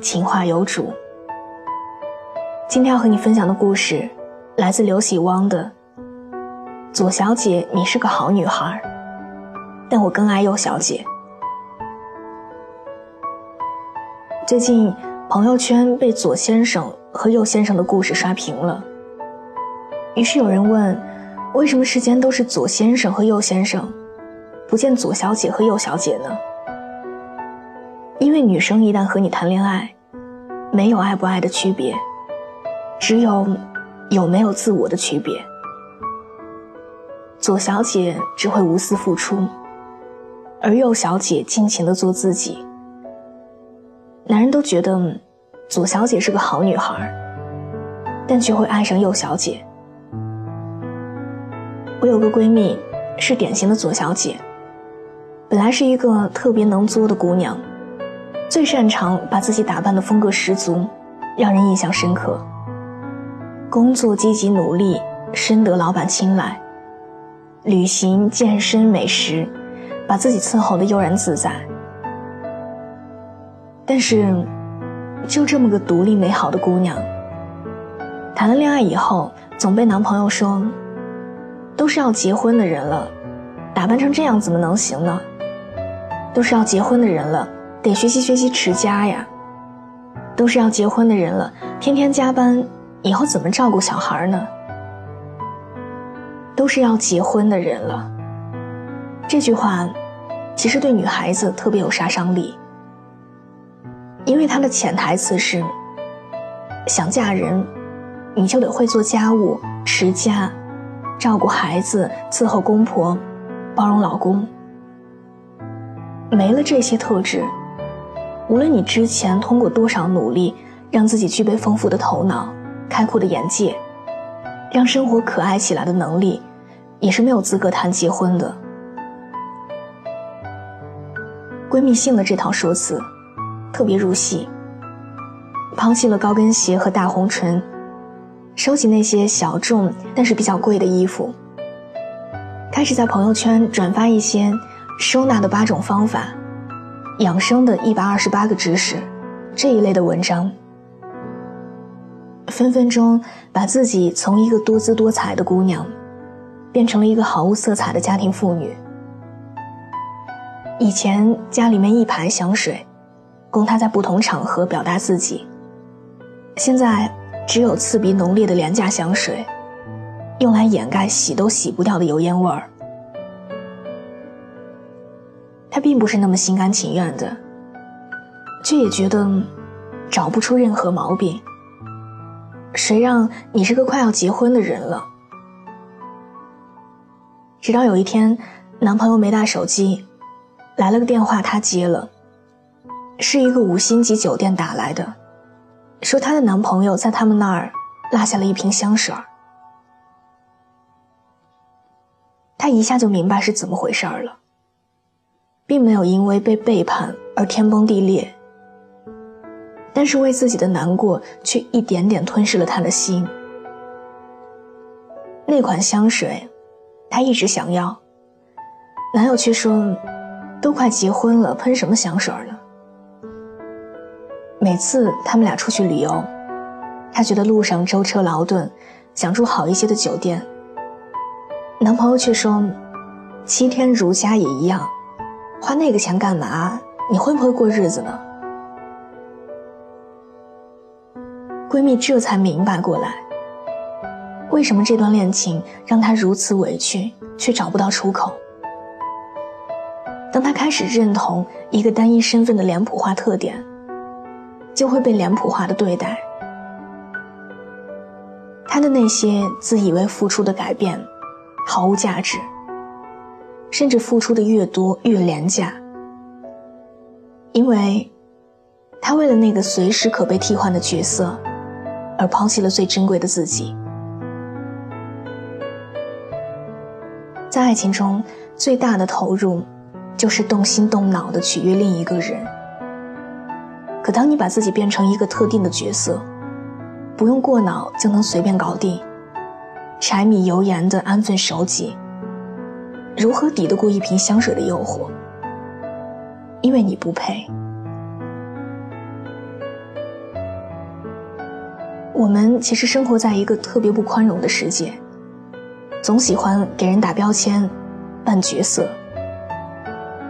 情话有主。今天要和你分享的故事，来自刘喜汪的《左小姐，你是个好女孩，但我更爱右小姐》。最近朋友圈被左先生和右先生的故事刷屏了，于是有人问：为什么世间都是左先生和右先生，不见左小姐和右小姐呢？因为女生一旦和你谈恋爱，没有爱不爱的区别，只有有没有自我的区别。左小姐只会无私付出，而右小姐尽情的做自己。男人都觉得左小姐是个好女孩，但却会爱上右小姐。我有个闺蜜，是典型的左小姐，本来是一个特别能作的姑娘。最擅长把自己打扮的风格十足，让人印象深刻。工作积极努力，深得老板青睐。旅行、健身、美食，把自己伺候的悠然自在。但是，就这么个独立美好的姑娘，谈了恋爱以后，总被男朋友说：“都是要结婚的人了，打扮成这样怎么能行呢？都是要结婚的人了。”得学习学习持家呀，都是要结婚的人了，天天加班，以后怎么照顾小孩呢？都是要结婚的人了，这句话其实对女孩子特别有杀伤力，因为它的潜台词是：想嫁人，你就得会做家务、持家、照顾孩子、伺候公婆、包容老公。没了这些特质。无论你之前通过多少努力，让自己具备丰富的头脑、开阔的眼界，让生活可爱起来的能力，也是没有资格谈结婚的。闺蜜信了这套说辞，特别入戏，抛弃了高跟鞋和大红唇，收起那些小众但是比较贵的衣服，开始在朋友圈转发一些收纳的八种方法。养生的一百二十八个知识，这一类的文章，分分钟把自己从一个多姿多彩的姑娘，变成了一个毫无色彩的家庭妇女。以前家里面一排香水，供她在不同场合表达自己，现在只有刺鼻浓烈的廉价香水，用来掩盖洗都洗不掉的油烟味儿。并不是那么心甘情愿的，却也觉得找不出任何毛病。谁让你是个快要结婚的人了？直到有一天，男朋友没带手机，来了个电话，他接了，是一个五星级酒店打来的，说她的男朋友在他们那儿落下了一瓶香水儿。她一下就明白是怎么回事了。并没有因为被背叛而天崩地裂，但是为自己的难过却一点点吞噬了他的心。那款香水，他一直想要，男友却说：“都快结婚了，喷什么香水呢？”每次他们俩出去旅游，他觉得路上舟车劳顿，想住好一些的酒店。男朋友却说：“七天如家也一样。”花那个钱干嘛？你会不会过日子呢？闺蜜这才明白过来，为什么这段恋情让她如此委屈，却找不到出口。当她开始认同一个单一身份的脸谱化特点，就会被脸谱化的对待。她的那些自以为付出的改变，毫无价值。甚至付出的越多越廉价，因为他为了那个随时可被替换的角色，而抛弃了最珍贵的自己。在爱情中，最大的投入，就是动心动脑的取悦另一个人。可当你把自己变成一个特定的角色，不用过脑就能随便搞定，柴米油盐的安分守己，如何抵得过一瓶香水的诱惑？因为你不配。我们其实生活在一个特别不宽容的世界，总喜欢给人打标签、扮角色。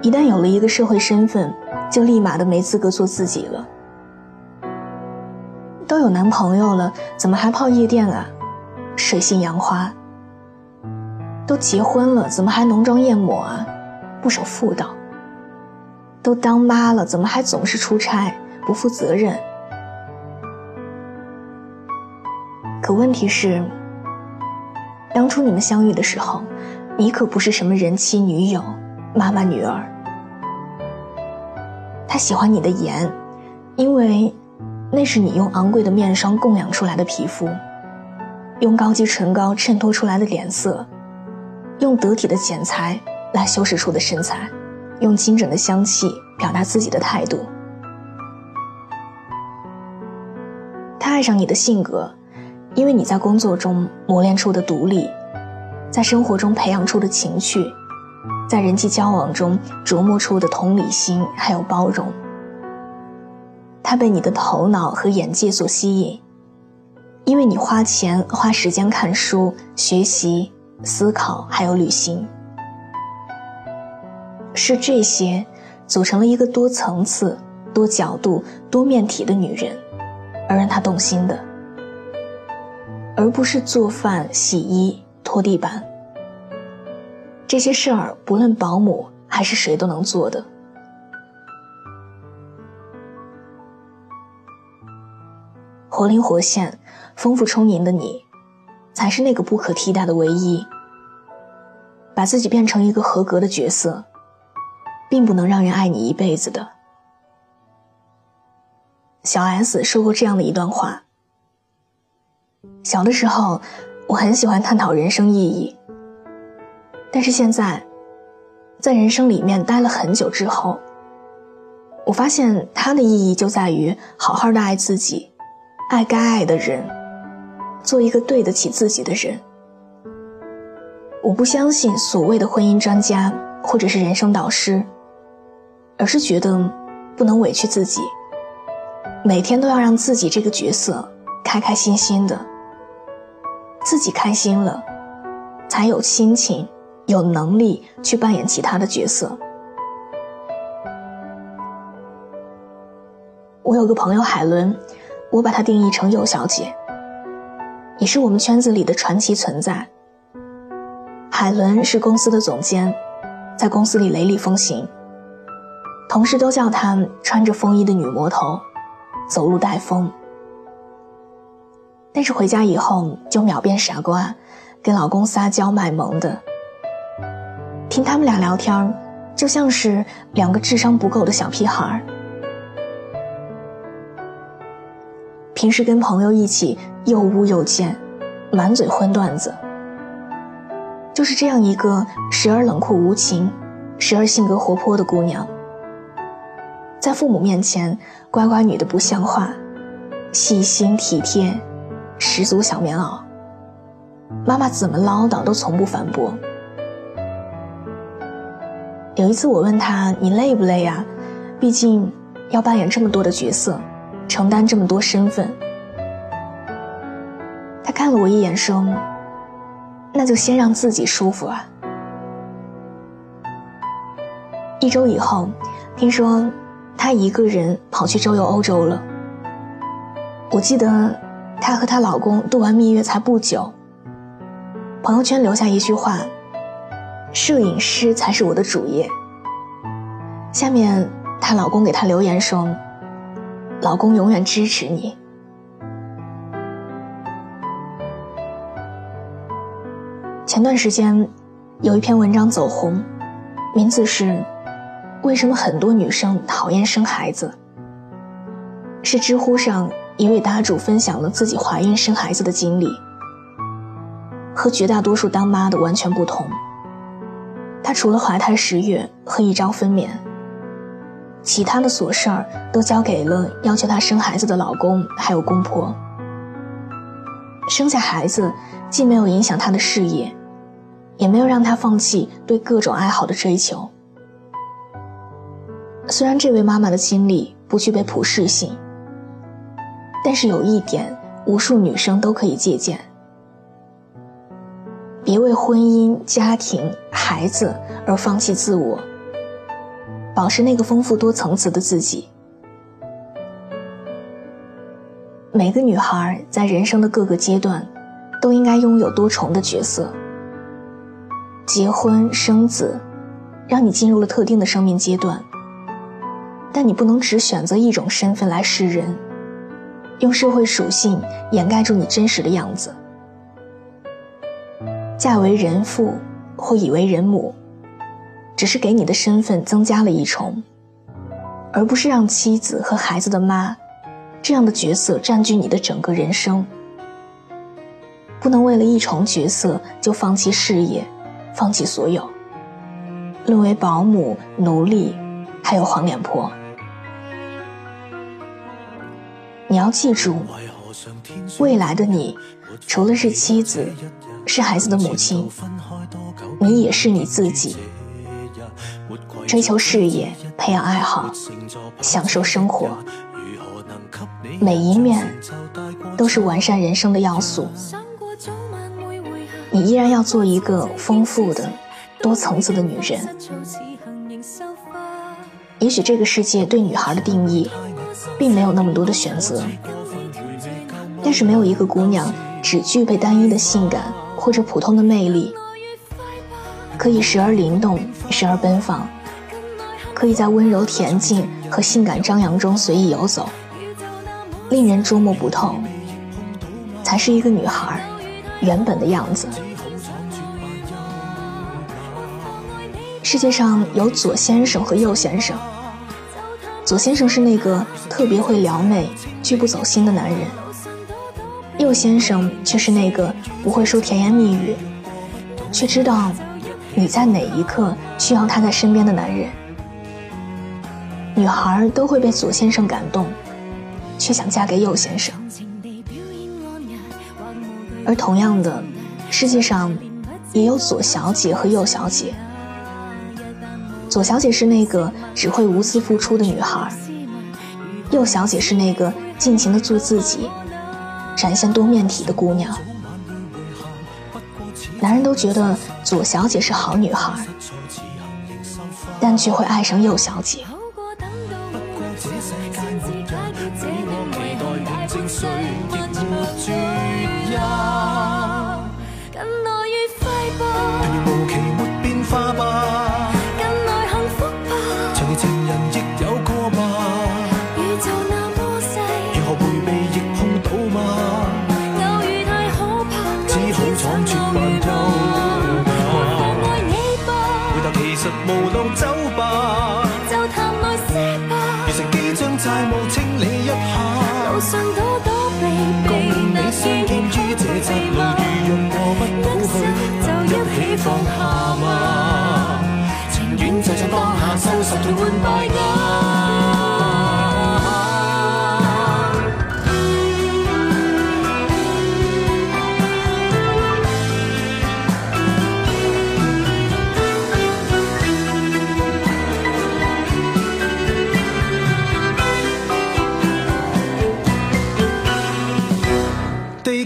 一旦有了一个社会身份，就立马的没资格做自己了。都有男朋友了，怎么还泡夜店啊？水性杨花。都结婚了，怎么还浓妆艳抹啊？不守妇道。都当妈了，怎么还总是出差，不负责任？可问题是，当初你们相遇的时候，你可不是什么人妻、女友、妈妈、女儿。他喜欢你的颜，因为那是你用昂贵的面霜供养出来的皮肤，用高级唇膏衬托出来的脸色，用得体的剪裁来修饰出的身材。用精准的香气表达自己的态度。他爱上你的性格，因为你在工作中磨练出的独立，在生活中培养出的情趣，在人际交往中琢磨出的同理心还有包容。他被你的头脑和眼界所吸引，因为你花钱花时间看书、学习、思考还有旅行。是这些，组成了一个多层次、多角度、多面体的女人，而让她动心的，而不是做饭、洗衣、拖地板。这些事儿，不论保姆还是谁都能做的。活灵活现、丰富充盈的你，才是那个不可替代的唯一。把自己变成一个合格的角色。并不能让人爱你一辈子的。小 S 说过这样的一段话：小的时候，我很喜欢探讨人生意义，但是现在，在人生里面待了很久之后，我发现它的意义就在于好好的爱自己，爱该爱的人，做一个对得起自己的人。我不相信所谓的婚姻专家或者是人生导师。而是觉得不能委屈自己，每天都要让自己这个角色开开心心的。自己开心了，才有心情、有能力去扮演其他的角色。我有个朋友海伦，我把她定义成右小姐，也是我们圈子里的传奇存在。海伦是公司的总监，在公司里雷厉风行。同事都叫她穿着风衣的女魔头，走路带风。但是回家以后就秒变傻瓜，跟老公撒娇卖萌的。听他们俩聊天，就像是两个智商不够的小屁孩。平时跟朋友一起又污又贱，满嘴荤段子。就是这样一个时而冷酷无情，时而性格活泼的姑娘。在父母面前，乖乖女的不像话，细心体贴，十足小棉袄。妈妈怎么唠叨都从不反驳。有一次我问她：“你累不累呀？毕竟要扮演这么多的角色，承担这么多身份。”他看了我一眼说：“那就先让自己舒服啊。”一周以后，听说。她一个人跑去周游欧洲了。我记得，她和她老公度完蜜月才不久。朋友圈留下一句话：“摄影师才是我的主业。”下面她老公给她留言说：“老公永远支持你。”前段时间，有一篇文章走红，名字是。为什么很多女生讨厌生孩子？是知乎上一位答主分享了自己怀孕生孩子的经历，和绝大多数当妈的完全不同。她除了怀胎十月和一朝分娩，其他的琐事儿都交给了要求她生孩子的老公还有公婆。生下孩子既没有影响她的事业，也没有让她放弃对各种爱好的追求。虽然这位妈妈的经历不具备普适性，但是有一点，无数女生都可以借鉴：别为婚姻、家庭、孩子而放弃自我，保持那个丰富多层次的自己。每个女孩在人生的各个阶段，都应该拥有多重的角色。结婚生子，让你进入了特定的生命阶段。但你不能只选择一种身份来示人，用社会属性掩盖住你真实的样子。嫁为人妇或以为人母，只是给你的身份增加了一重，而不是让妻子和孩子的妈这样的角色占据你的整个人生。不能为了一重角色就放弃事业，放弃所有，沦为保姆、奴隶，还有黄脸婆。你要记住，未来的你，除了是妻子，是孩子的母亲，你也是你自己。追求事业，培养爱好，享受生活，每一面都是完善人生的要素。你依然要做一个丰富的、多层次的女人。也许这个世界对女孩的定义。并没有那么多的选择，但是没有一个姑娘只具备单一的性感或者普通的魅力，可以时而灵动，时而奔放，可以在温柔恬静和性感张扬中随意游走，令人捉摸不透，才是一个女孩原本的样子。世界上有左先生和右先生。左先生是那个特别会撩妹、拒不走心的男人，右先生却是那个不会说甜言蜜语，却知道你在哪一刻需要他在身边的男人。女孩都会被左先生感动，却想嫁给右先生。而同样的，世界上也有左小姐和右小姐。左小姐是那个只会无私付出的女孩，右小姐是那个尽情的做自己、展现多面体的姑娘。男人都觉得左小姐是好女孩，但却会爱上右小姐。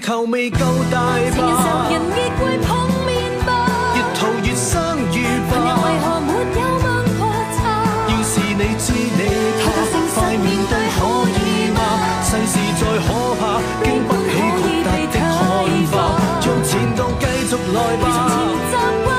球未够大吧？人亦会碰面吧？越逃越生越吧？朋友为何没有问破差？要是你知你他，快面对可以吗？世事再可怕，经不起豁达的看法，让前度继续来吧。习惯